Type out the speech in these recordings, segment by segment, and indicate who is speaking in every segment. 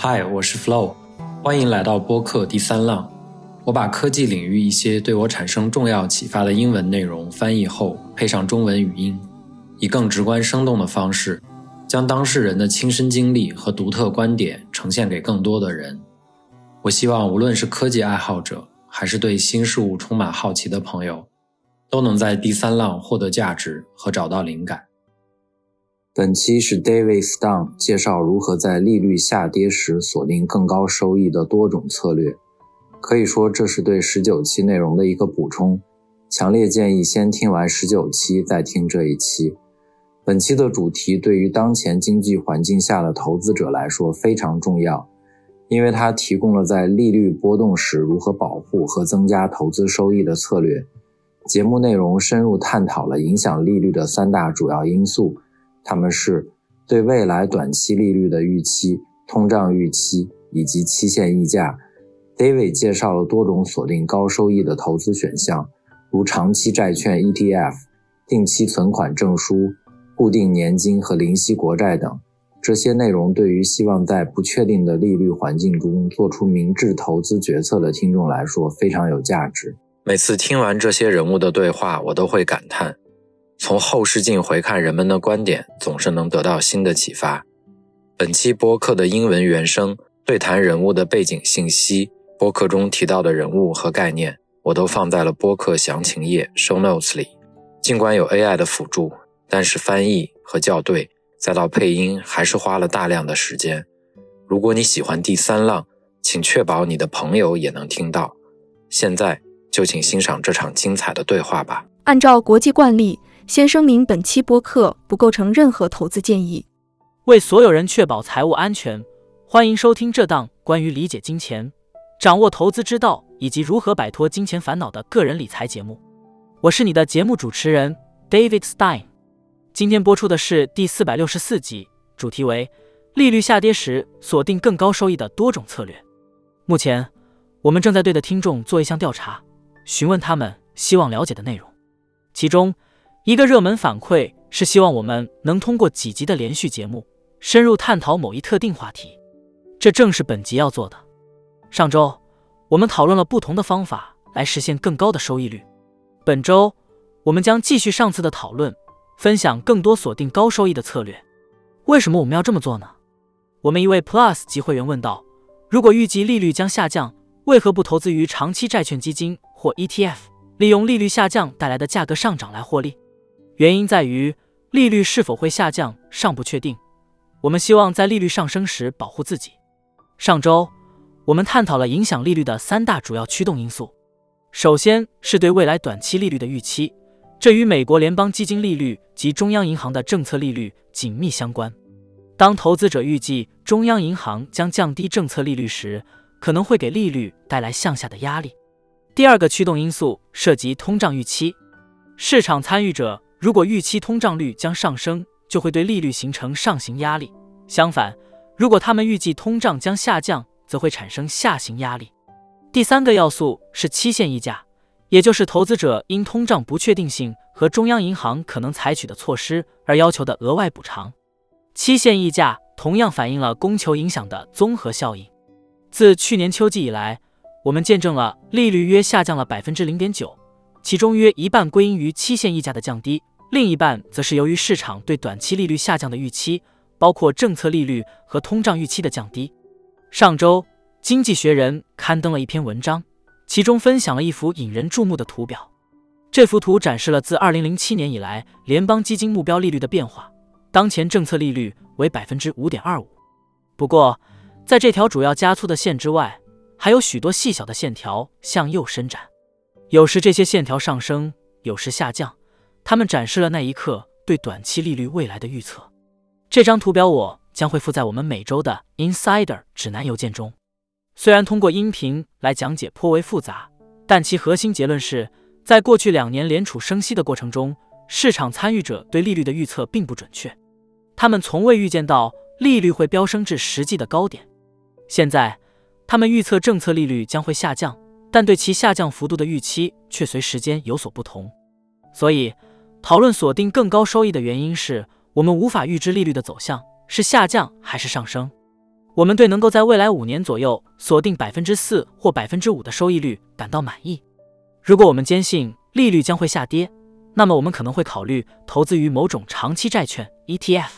Speaker 1: 嗨，我是 Flow，欢迎来到播客第三浪。我把科技领域一些对我产生重要启发的英文内容翻译后，配上中文语音，以更直观生动的方式，将当事人的亲身经历和独特观点呈现给更多的人。我希望无论是科技爱好者，还是对新事物充满好奇的朋友，都能在第三浪获得价值和找到灵感。
Speaker 2: 本期是 David Stone 介绍如何在利率下跌时锁定更高收益的多种策略。可以说这是对十九期内容的一个补充。强烈建议先听完十九期再听这一期。本期的主题对于当前经济环境下的投资者来说非常重要，因为它提供了在利率波动时如何保护和增加投资收益的策略。节目内容深入探讨了影响利率的三大主要因素。他们是对未来短期利率的预期、通胀预期以及期限溢价。David 介绍了多种锁定高收益的投资选项，如长期债券 ETF、定期存款证书、固定年金和零息国债等。这些内容对于希望在不确定的利率环境中做出明智投资决策的听众来说非常有价值。
Speaker 1: 每次听完这些人物的对话，我都会感叹。从后视镜回看人们的观点，总是能得到新的启发。本期播客的英文原声对谈人物的背景信息，播客中提到的人物和概念，我都放在了播客详情页 show notes 里。尽管有 AI 的辅助，但是翻译和校对，再到配音，还是花了大量的时间。如果你喜欢第三浪，请确保你的朋友也能听到。现在就请欣赏这场精彩的对话吧。
Speaker 3: 按照国际惯例。先声明，本期播客不构成任何投资建议。
Speaker 4: 为所有人确保财务安全，欢迎收听这档关于理解金钱、掌握投资之道以及如何摆脱金钱烦恼的个人理财节目。我是你的节目主持人 David Stein。今天播出的是第四百六十四集，主题为利率下跌时锁定更高收益的多种策略。目前，我们正在对的听众做一项调查，询问他们希望了解的内容，其中。一个热门反馈是希望我们能通过几集的连续节目，深入探讨某一特定话题。这正是本集要做的。上周我们讨论了不同的方法来实现更高的收益率。本周我们将继续上次的讨论，分享更多锁定高收益的策略。为什么我们要这么做呢？我们一位 Plus 级会员问道：如果预计利率将下降，为何不投资于长期债券基金或 ETF，利用利率下降带来的价格上涨来获利？原因在于利率是否会下降尚不确定。我们希望在利率上升时保护自己。上周我们探讨了影响利率的三大主要驱动因素。首先是对未来短期利率的预期，这与美国联邦基金利率及中央银行的政策利率紧密相关。当投资者预计中央银行将降低政策利率时，可能会给利率带来向下的压力。第二个驱动因素涉及通胀预期，市场参与者。如果预期通胀率将上升，就会对利率形成上行压力；相反，如果他们预计通胀将下降，则会产生下行压力。第三个要素是期限溢价，也就是投资者因通胀不确定性和中央银行可能采取的措施而要求的额外补偿。期限溢价同样反映了供求影响的综合效应。自去年秋季以来，我们见证了利率约下降了百分之零点九。其中约一半归因于期限溢价的降低，另一半则是由于市场对短期利率下降的预期，包括政策利率和通胀预期的降低。上周，《经济学人》刊登了一篇文章，其中分享了一幅引人注目的图表。这幅图展示了自2007年以来联邦基金目标利率的变化，当前政策利率为百分之五点二五。不过，在这条主要加粗的线之外，还有许多细小的线条向右伸展。有时这些线条上升，有时下降，它们展示了那一刻对短期利率未来的预测。这张图表我将会附在我们每周的 Insider 指南邮件中。虽然通过音频来讲解颇为复杂，但其核心结论是在过去两年联储升息的过程中，市场参与者对利率的预测并不准确。他们从未预见到利率会飙升至实际的高点。现在，他们预测政策利率将会下降。但对其下降幅度的预期却随时间有所不同，所以讨论锁定更高收益的原因是我们无法预知利率的走向是下降还是上升。我们对能够在未来五年左右锁定百分之四或百分之五的收益率感到满意。如果我们坚信利率将会下跌，那么我们可能会考虑投资于某种长期债券 ETF。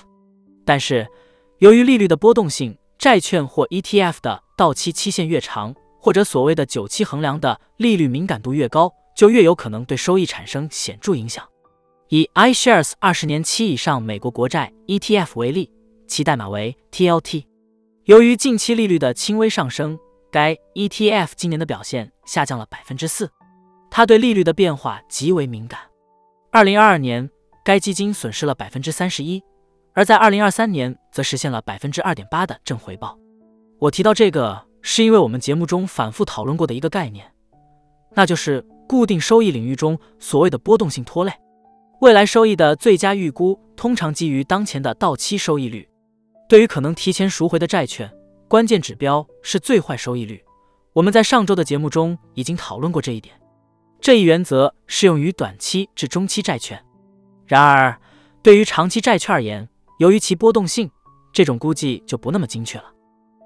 Speaker 4: 但是，由于利率的波动性，债券或 ETF 的到期期限越长，或者所谓的久期衡量的利率敏感度越高，就越有可能对收益产生显著影响。以 iShares 二十年期以上美国国债 ETF 为例，其代码为 TLT。由于近期利率的轻微上升，该 ETF 今年的表现下降了百分之四。它对利率的变化极为敏感。二零二二年，该基金损失了百分之三十一，而在二零二三年则实现了百分之二点八的正回报。我提到这个，是因为我们节目中反复讨论过的一个概念，那就是固定收益领域中所谓的波动性拖累。未来收益的最佳预估通常基于当前的到期收益率。对于可能提前赎回的债券，关键指标是最坏收益率。我们在上周的节目中已经讨论过这一点。这一原则适用于短期至中期债券。然而，对于长期债券而言，由于其波动性，这种估计就不那么精确了。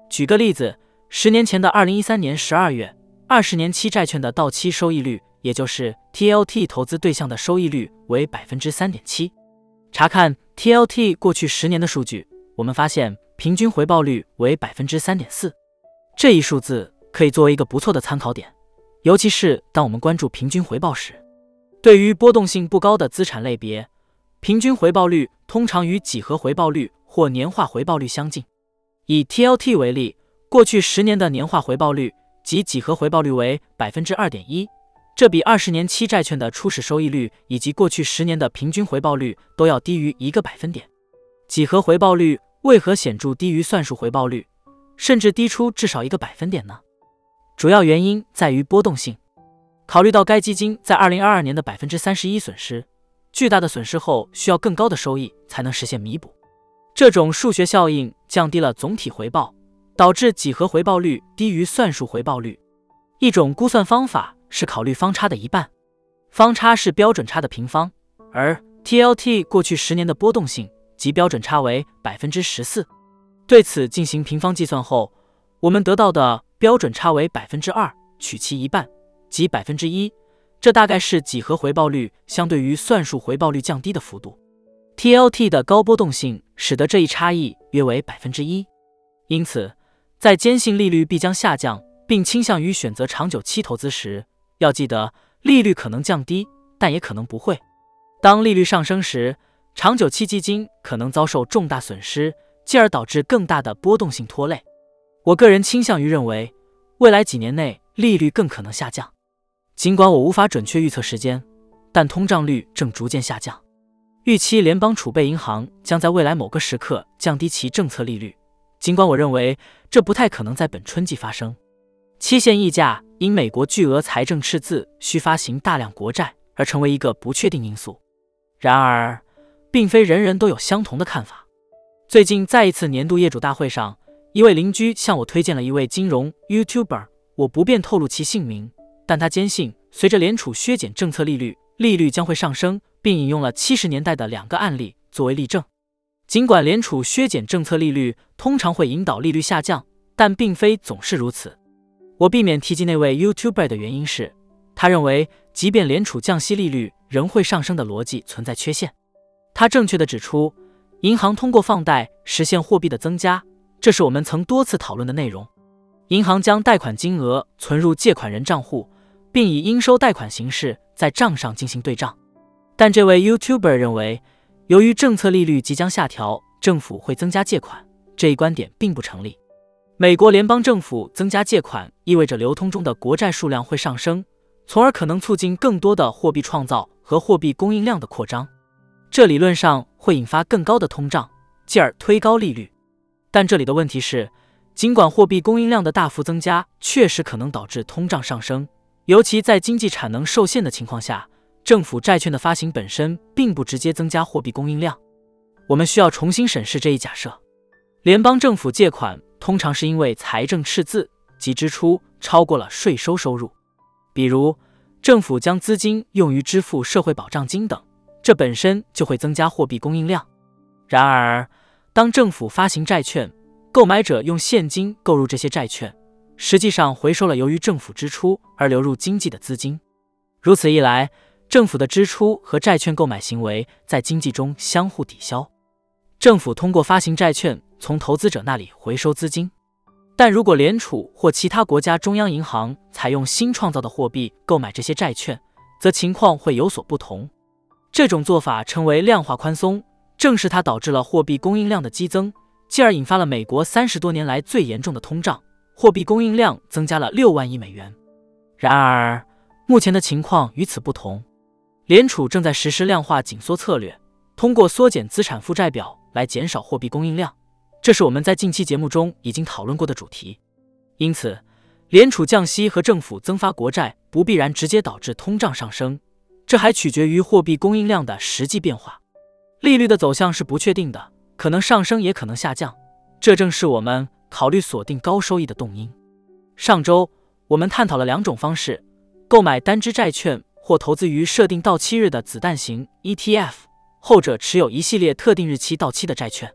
Speaker 4: 举个例子，十年前的二零一三年十二月，二十年期债券的到期收益率。也就是 TLT 投资对象的收益率为百分之三点七。查看 TLT 过去十年的数据，我们发现平均回报率为百分之三点四。这一数字可以作为一个不错的参考点，尤其是当我们关注平均回报时。对于波动性不高的资产类别，平均回报率通常与几何回报率或年化回报率相近。以 TLT 为例，过去十年的年化回报率及几何回报率为百分之二点一。这比二十年期债券的初始收益率以及过去十年的平均回报率都要低于一个百分点。几何回报率为何显著低于算术回报率，甚至低出至少一个百分点呢？主要原因在于波动性。考虑到该基金在二零二二年的百分之三十一损失，巨大的损失后需要更高的收益才能实现弥补。这种数学效应降低了总体回报，导致几何回报率低于算术回报率。一种估算方法。是考虑方差的一半，方差是标准差的平方，而 TLT 过去十年的波动性及标准差为百分之十四。对此进行平方计算后，我们得到的标准差为百分之二，取其一半，即百分之一。这大概是几何回报率相对于算术回报率降低的幅度。TLT 的高波动性使得这一差异约为百分之一。因此，在坚信利率必将下降，并倾向于选择长久期投资时，要记得，利率可能降低，但也可能不会。当利率上升时，长久期基金可能遭受重大损失，进而导致更大的波动性拖累。我个人倾向于认为，未来几年内利率更可能下降。尽管我无法准确预测时间，但通胀率正逐渐下降，预期联邦储备银行将在未来某个时刻降低其政策利率。尽管我认为这不太可能在本春季发生。期限溢价因美国巨额财政赤字需发行大量国债而成为一个不确定因素。然而，并非人人都有相同的看法。最近在一次年度业主大会上，一位邻居向我推荐了一位金融 YouTuber，我不便透露其姓名，但他坚信随着联储削减政策利率，利率将会上升，并引用了七十年代的两个案例作为例证。尽管联储削减政策利率通常会引导利率下降，但并非总是如此。我避免提及那位 YouTuber 的原因是，他认为即便联储降息，利率仍会上升的逻辑存在缺陷。他正确的指出，银行通过放贷实现货币的增加，这是我们曾多次讨论的内容。银行将贷款金额存入借款人账户，并以应收贷款形式在账上进行对账。但这位 YouTuber 认为，由于政策利率即将下调，政府会增加借款，这一观点并不成立。美国联邦政府增加借款，意味着流通中的国债数量会上升，从而可能促进更多的货币创造和货币供应量的扩张。这理论上会引发更高的通胀，进而推高利率。但这里的问题是，尽管货币供应量的大幅增加确实可能导致通胀上升，尤其在经济产能受限的情况下，政府债券的发行本身并不直接增加货币供应量。我们需要重新审视这一假设。联邦政府借款。通常是因为财政赤字及支出超过了税收收入，比如政府将资金用于支付社会保障金等，这本身就会增加货币供应量。然而，当政府发行债券，购买者用现金购入这些债券，实际上回收了由于政府支出而流入经济的资金。如此一来，政府的支出和债券购买行为在经济中相互抵消。政府通过发行债券从投资者那里回收资金，但如果联储或其他国家中央银行采用新创造的货币购买这些债券，则情况会有所不同。这种做法称为量化宽松，正是它导致了货币供应量的激增，进而引发了美国三十多年来最严重的通胀，货币供应量增加了六万亿美元。然而，目前的情况与此不同，联储正在实施量化紧缩策略，通过缩减资产负债表。来减少货币供应量，这是我们在近期节目中已经讨论过的主题。因此，联储降息和政府增发国债不必然直接导致通胀上升，这还取决于货币供应量的实际变化。利率的走向是不确定的，可能上升也可能下降，这正是我们考虑锁定高收益的动因。上周我们探讨了两种方式：购买单只债券或投资于设定到期日的子弹型 ETF。后者持有一系列特定日期到期的债券。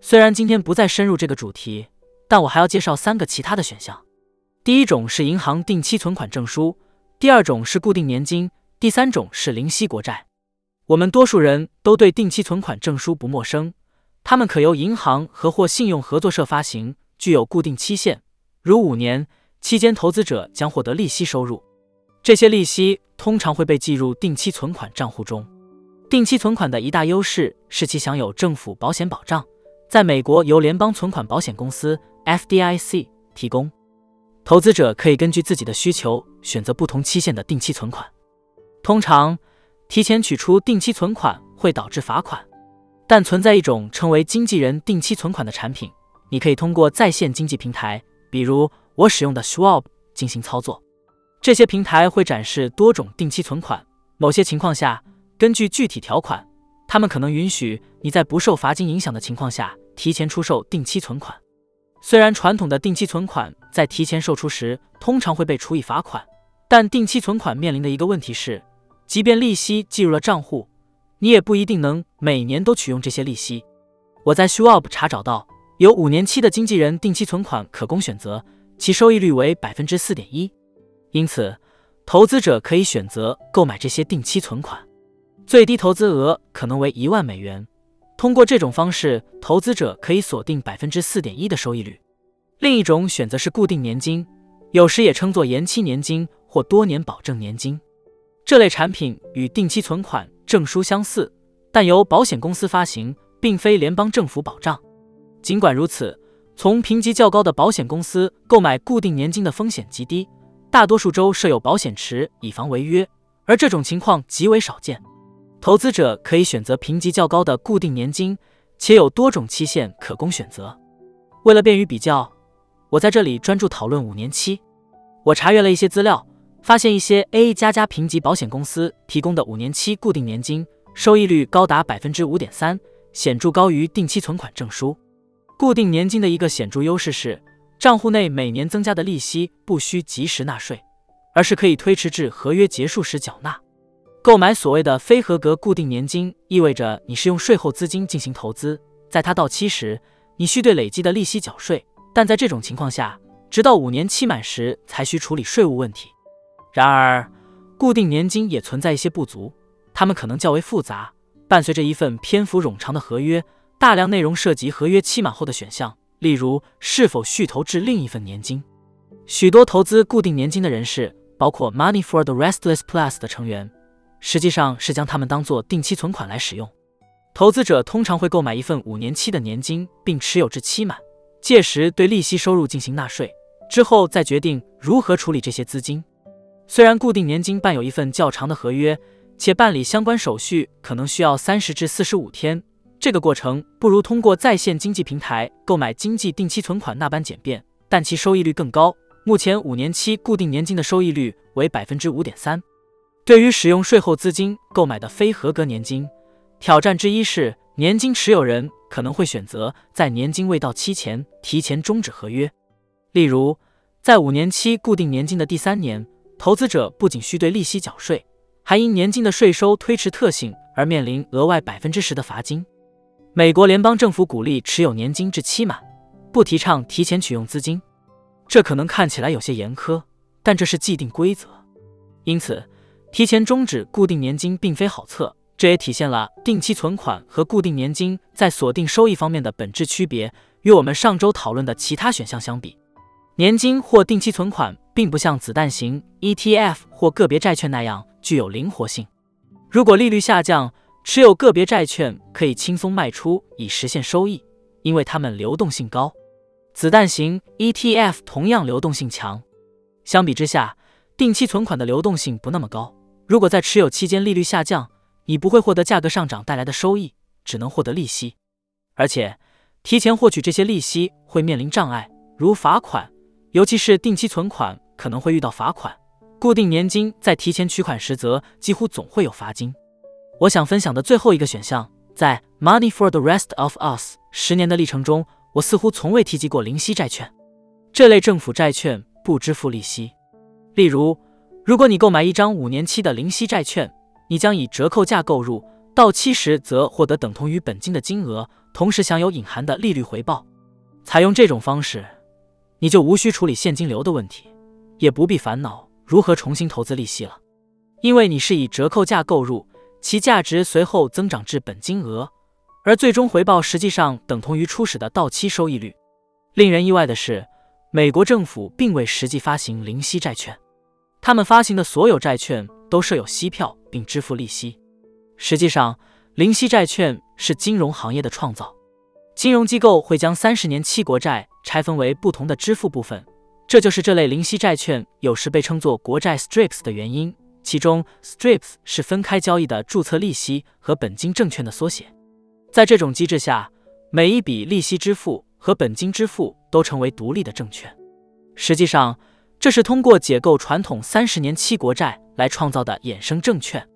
Speaker 4: 虽然今天不再深入这个主题，但我还要介绍三个其他的选项。第一种是银行定期存款证书，第二种是固定年金，第三种是零息国债。我们多数人都对定期存款证书不陌生，它们可由银行和或信用合作社发行，具有固定期限，如五年，期间投资者将获得利息收入。这些利息通常会被计入定期存款账户中。定期存款的一大优势是其享有政府保险保障，在美国由联邦存款保险公司 （FDIC） 提供。投资者可以根据自己的需求选择不同期限的定期存款。通常，提前取出定期存款会导致罚款，但存在一种称为经纪人定期存款的产品，你可以通过在线经济平台，比如我使用的 Schwab 进行操作。这些平台会展示多种定期存款，某些情况下。根据具体条款，他们可能允许你在不受罚金影响的情况下提前出售定期存款。虽然传统的定期存款在提前售出时通常会被处以罚款，但定期存款面临的一个问题是，即便利息计入了账户，你也不一定能每年都取用这些利息。我在 Schwab 查找到有五年期的经纪人定期存款可供选择，其收益率为百分之四点一，因此投资者可以选择购买这些定期存款。最低投资额可能为一万美元。通过这种方式，投资者可以锁定百分之四点一的收益率。另一种选择是固定年金，有时也称作延期年金或多年保证年金。这类产品与定期存款证书相似，但由保险公司发行，并非联邦政府保障。尽管如此，从评级较高的保险公司购买固定年金的风险极低，大多数州设有保险池以防违约，而这种情况极为少见。投资者可以选择评级较高的固定年金，且有多种期限可供选择。为了便于比较，我在这里专注讨论五年期。我查阅了一些资料，发现一些 A 加加评级保险公司提供的五年期固定年金收益率高达百分之五点三，显著高于定期存款证书。固定年金的一个显著优势是，账户内每年增加的利息不需及时纳税，而是可以推迟至合约结束时缴纳。购买所谓的非合格固定年金，意味着你是用税后资金进行投资，在它到期时，你需对累积的利息缴税。但在这种情况下，直到五年期满时才需处理税务问题。然而，固定年金也存在一些不足，它们可能较为复杂，伴随着一份篇幅冗长的合约，大量内容涉及合约期满后的选项，例如是否续投至另一份年金。许多投资固定年金的人士，包括 Money for the Restless Plus 的成员。实际上是将它们当做定期存款来使用。投资者通常会购买一份五年期的年金，并持有至期满，届时对利息收入进行纳税，之后再决定如何处理这些资金。虽然固定年金伴有一份较长的合约，且办理相关手续可能需要三十至四十五天，这个过程不如通过在线经济平台购买经济定期存款那般简便，但其收益率更高。目前五年期固定年金的收益率为百分之五点三。对于使用税后资金购买的非合格年金，挑战之一是年金持有人可能会选择在年金未到期前提前终止合约。例如，在五年期固定年金的第三年，投资者不仅需对利息缴税，还因年金的税收推迟特性而面临额外百分之十的罚金。美国联邦政府鼓励持有年金至期满，不提倡提前取用资金。这可能看起来有些严苛，但这是既定规则。因此，提前终止固定年金并非好策。这也体现了定期存款和固定年金在锁定收益方面的本质区别。与我们上周讨论的其他选项相比，年金或定期存款并不像子弹型 ETF 或个别债券那样具有灵活性。如果利率下降，持有个别债券可以轻松卖出以实现收益，因为它们流动性高。子弹型 ETF 同样流动性强。相比之下，定期存款的流动性不那么高。如果在持有期间利率下降，你不会获得价格上涨带来的收益，只能获得利息，而且。提前获取这些利息会面临障碍，如罚款，尤其是定期存款可能会遇到罚款。固定年金在提前取款时则几乎总会有罚金。我想分享的最后一个选项，在 Money for the Rest of Us 十年的历程中，我似乎从未提及过零息债券。这类政府债券不支付利息。例如，如果你购买一张五年期的零息债券，你将以折扣价购入，到期时则获得等同于本金的金额。同时享有隐含的利率回报。采用这种方式，你就无需处理现金流的问题，也不必烦恼如何重新投资利息了，因为你是以折扣价购入，其价值随后增长至本金额，而最终回报实际上等同于初始的到期收益率。令人意外的是，美国政府并未实际发行零息债券，他们发行的所有债券都设有息票并支付利息。实际上，零息债券是金融行业的创造，金融机构会将三十年期国债拆分为不同的支付部分，这就是这类零息债券有时被称作国债 strips 的原因。其中 strips 是分开交易的注册利息和本金证券的缩写。在这种机制下，每一笔利息支付和本金支付都成为独立的证券。实际上，这是通过解构传统三十年期国债来创造的衍生证券。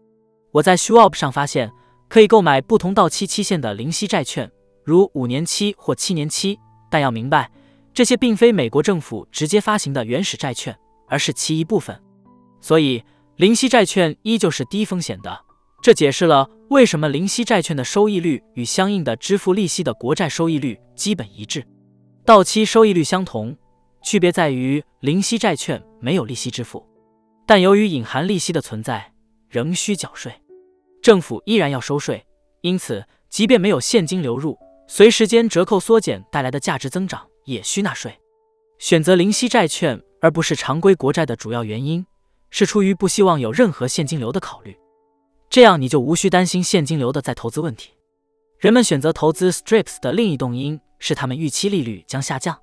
Speaker 4: 我在 Schwab 上发现。可以购买不同到期期限的零息债券，如五年期或七年期。但要明白，这些并非美国政府直接发行的原始债券，而是其一部分。所以，零息债券依旧是低风险的。这解释了为什么零息债券的收益率与相应的支付利息的国债收益率基本一致，到期收益率相同。区别在于，零息债券没有利息支付，但由于隐含利息的存在，仍需缴税。政府依然要收税，因此，即便没有现金流入，随时间折扣缩减带来的价值增长也需纳税。选择零息债券而不是常规国债的主要原因，是出于不希望有任何现金流的考虑。这样你就无需担心现金流的再投资问题。人们选择投资 strips 的另一动因是他们预期利率将下降。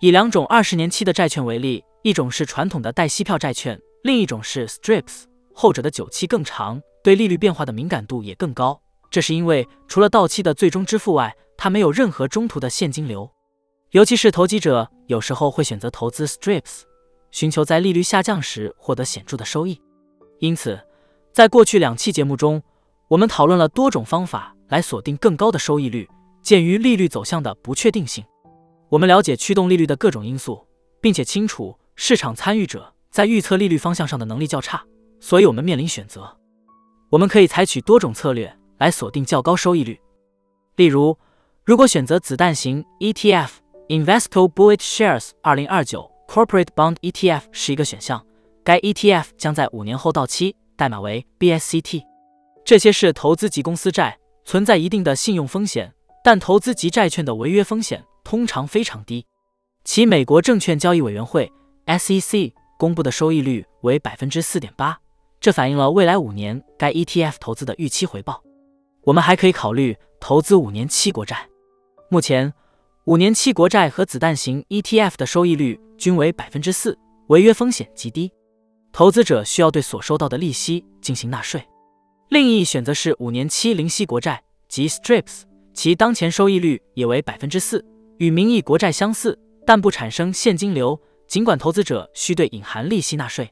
Speaker 4: 以两种二十年期的债券为例，一种是传统的带息票债券，另一种是 strips，后者的久期更长。对利率变化的敏感度也更高，这是因为除了到期的最终支付外，它没有任何中途的现金流。尤其是投机者有时候会选择投资 strips，寻求在利率下降时获得显著的收益。因此，在过去两期节目中，我们讨论了多种方法来锁定更高的收益率。鉴于利率走向的不确定性，我们了解驱动利率的各种因素，并且清楚市场参与者在预测利率方向上的能力较差，所以我们面临选择。我们可以采取多种策略来锁定较高收益率。例如，如果选择子弹型 ETF Invesco Bullet Shares 2029 Corporate Bond ETF 是一个选项，该 ETF 将在五年后到期，代码为 BSCT。这些是投资级公司债，存在一定的信用风险，但投资级债券的违约风险通常非常低。其美国证券交易委员会 SEC 公布的收益率为百分之四点八。这反映了未来五年该 ETF 投资的预期回报。我们还可以考虑投资五年期国债。目前，五年期国债和子弹型 ETF 的收益率均为百分之四，违约风险极低。投资者需要对所收到的利息进行纳税。另一选择是五年期零息国债及 strips，其当前收益率也为百分之四，与名义国债相似，但不产生现金流。尽管投资者需对隐含利息纳税。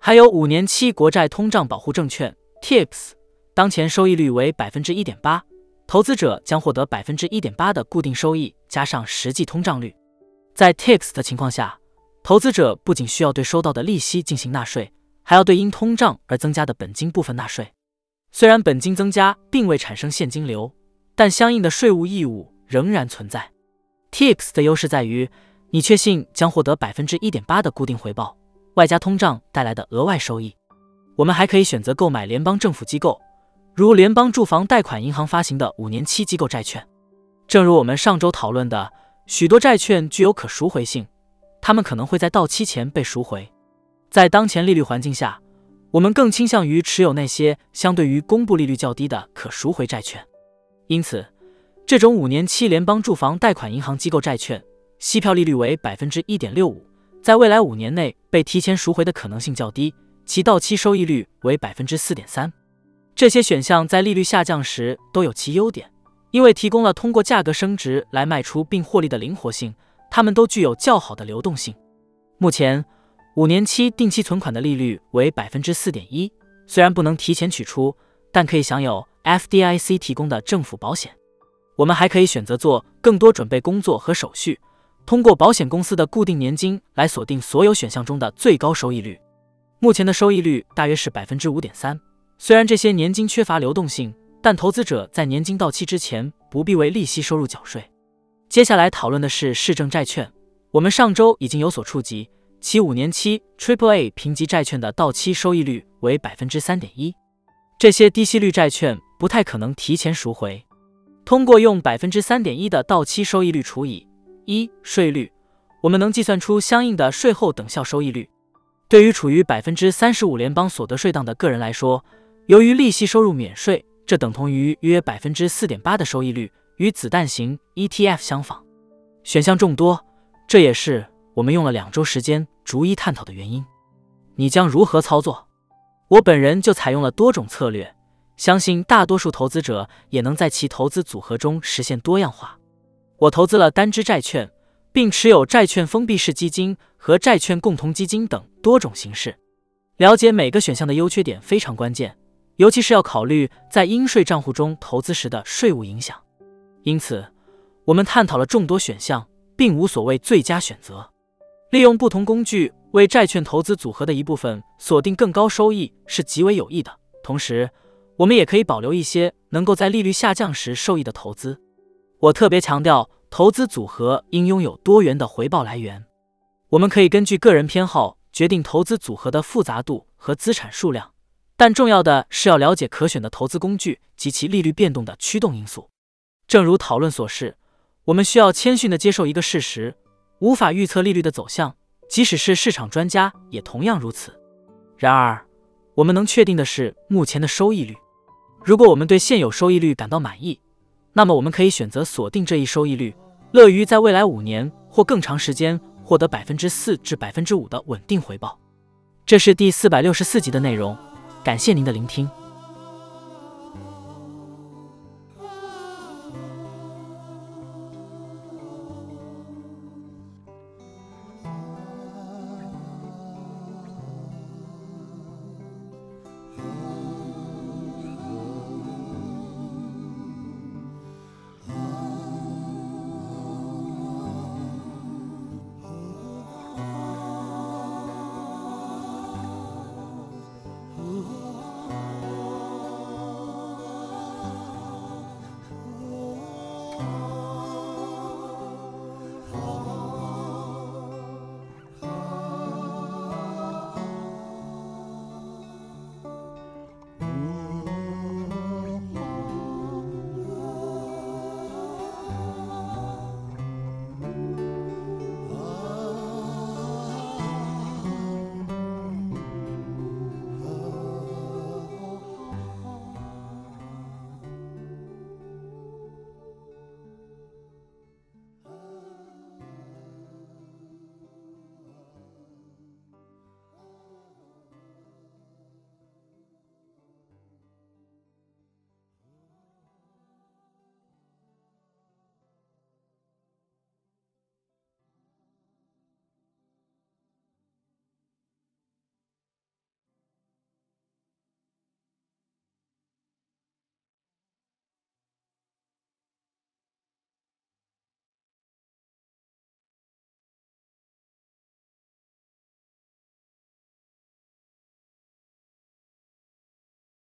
Speaker 4: 还有五年期国债通胀保护证券 TIPS，当前收益率为百分之一点八，投资者将获得百分之一点八的固定收益，加上实际通胀率。在 TIPS 的情况下，投资者不仅需要对收到的利息进行纳税，还要对因通胀而增加的本金部分纳税。虽然本金增加并未产生现金流，但相应的税务义务仍然存在。Tips 的优势在于，你确信将获得百分之一点八的固定回报，外加通胀带来的额外收益。我们还可以选择购买联邦政府机构，如联邦住房贷款银行发行的五年期机构债券。正如我们上周讨论的，许多债券具有可赎回性，它们可能会在到期前被赎回。在当前利率环境下，我们更倾向于持有那些相对于公布利率较低的可赎回债券。因此，这种五年期联邦住房贷款银行机构债券，息票利率为百分之一点六五，在未来五年内被提前赎回的可能性较低，其到期收益率为百分之四点三。这些选项在利率下降时都有其优点，因为提供了通过价格升值来卖出并获利的灵活性，它们都具有较好的流动性。目前。五年期定期存款的利率为百分之四点一，虽然不能提前取出，但可以享有 FDIC 提供的政府保险。我们还可以选择做更多准备工作和手续，通过保险公司的固定年金来锁定所有选项中的最高收益率。目前的收益率大约是百分之五点三。虽然这些年金缺乏流动性，但投资者在年金到期之前不必为利息收入缴税。接下来讨论的是市政债券，我们上周已经有所触及。其五年期 Triple A 评级债券的到期收益率为百分之三点一，这些低息率债券不太可能提前赎回。通过用百分之三点一的到期收益率除以一税率，我们能计算出相应的税后等效收益率。对于处于百分之三十五联邦所得税档的个人来说，由于利息收入免税，这等同于约百分之四点八的收益率，与子弹型 ETF 相仿。选项众多，这也是。我们用了两周时间逐一探讨的原因，你将如何操作？我本人就采用了多种策略，相信大多数投资者也能在其投资组合中实现多样化。我投资了单只债券，并持有债券封闭式基金和债券共同基金等多种形式。了解每个选项的优缺点非常关键，尤其是要考虑在应税账户中投资时的税务影响。因此，我们探讨了众多选项，并无所谓最佳选择。利用不同工具为债券投资组合的一部分锁定更高收益是极为有益的。同时，我们也可以保留一些能够在利率下降时受益的投资。我特别强调，投资组合应拥有多元的回报来源。我们可以根据个人偏好决定投资组合的复杂度和资产数量，但重要的是要了解可选的投资工具及其利率变动的驱动因素。正如讨论所示，我们需要谦逊地接受一个事实。无法预测利率的走向，即使是市场专家也同样如此。然而，我们能确定的是目前的收益率。如果我们对现有收益率感到满意，那么我们可以选择锁定这一收益率，乐于在未来五年或更长时间获得百分之四至百分之五的稳定回报。这是第四百六十四集的内容，感谢您的聆听。